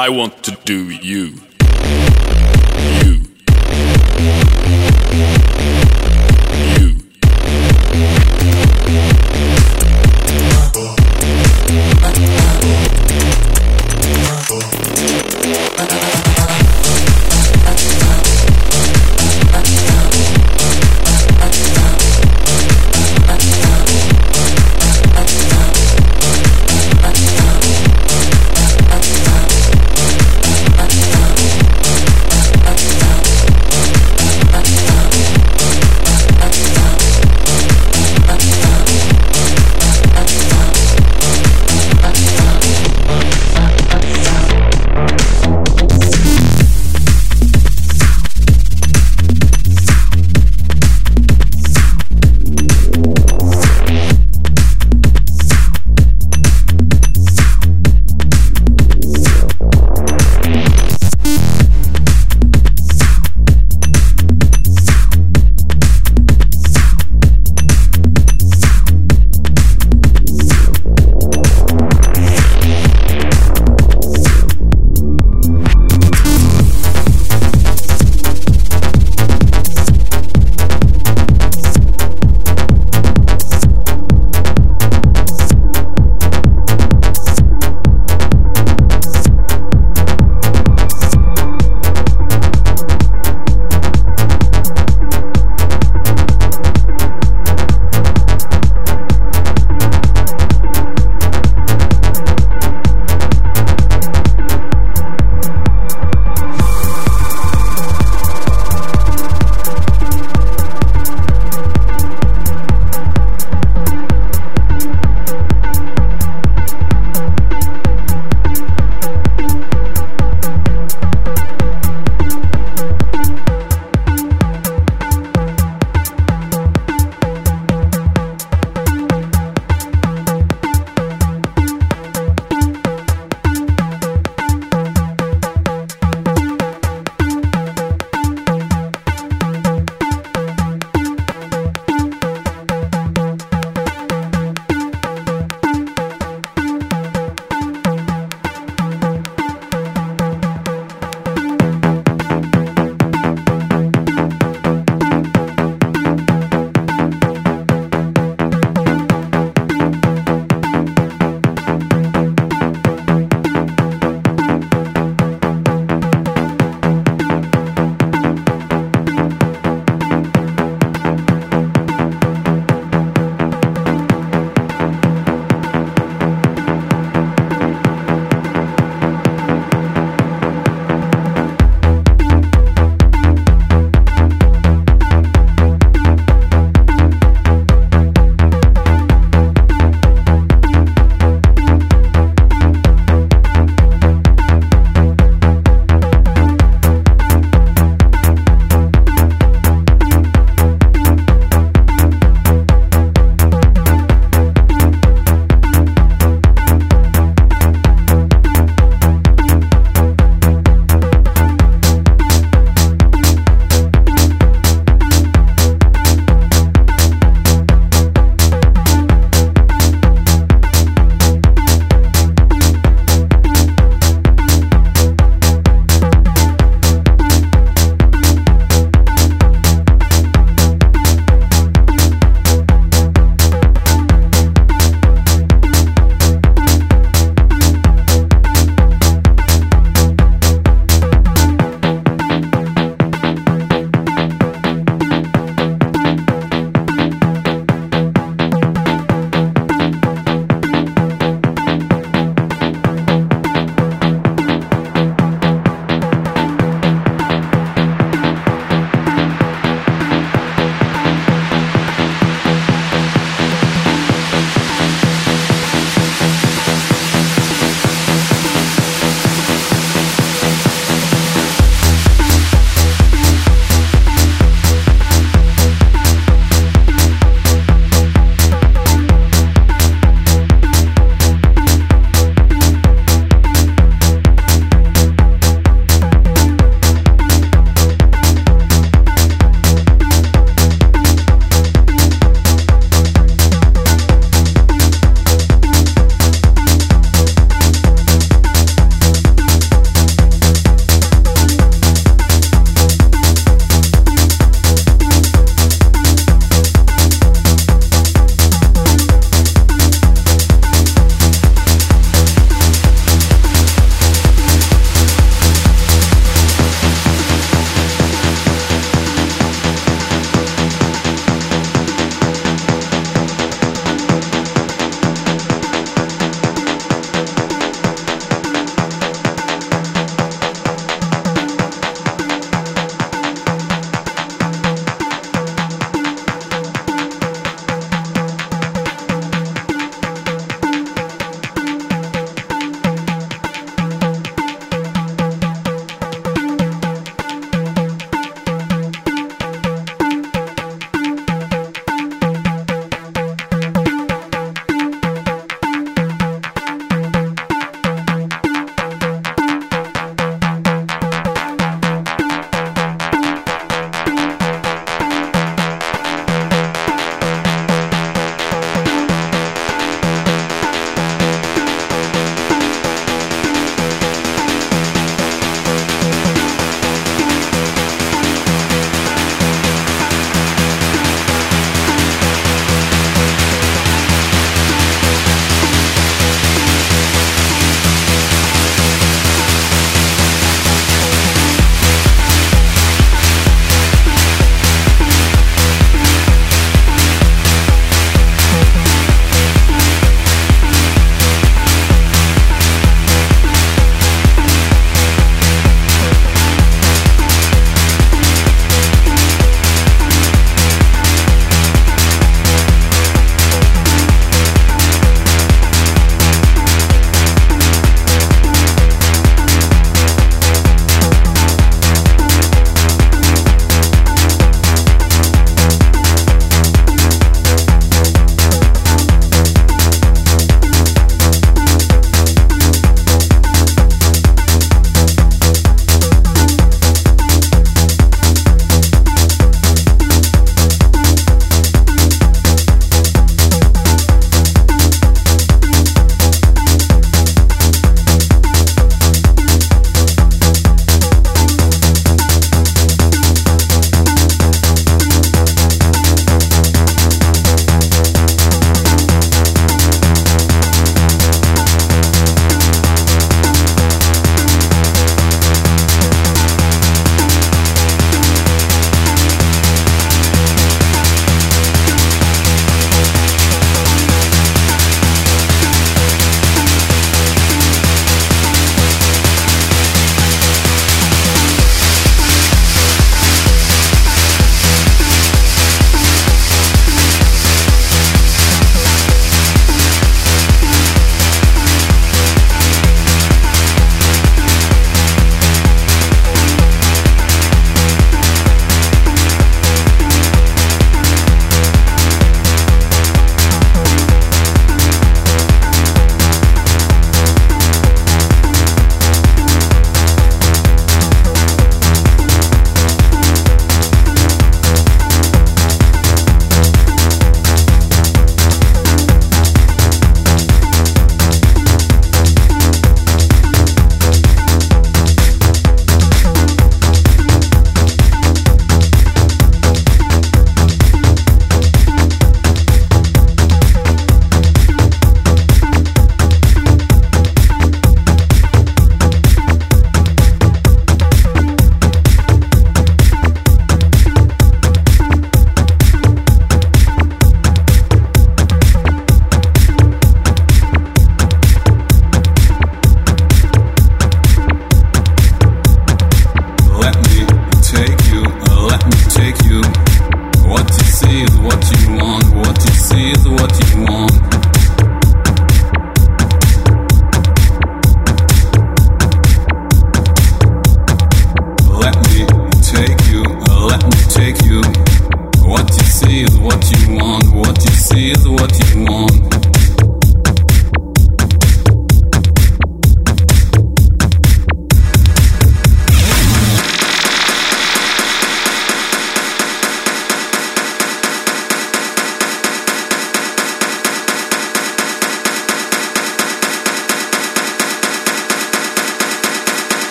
I want to do you.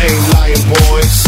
Ain't lying, boys.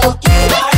fuck. You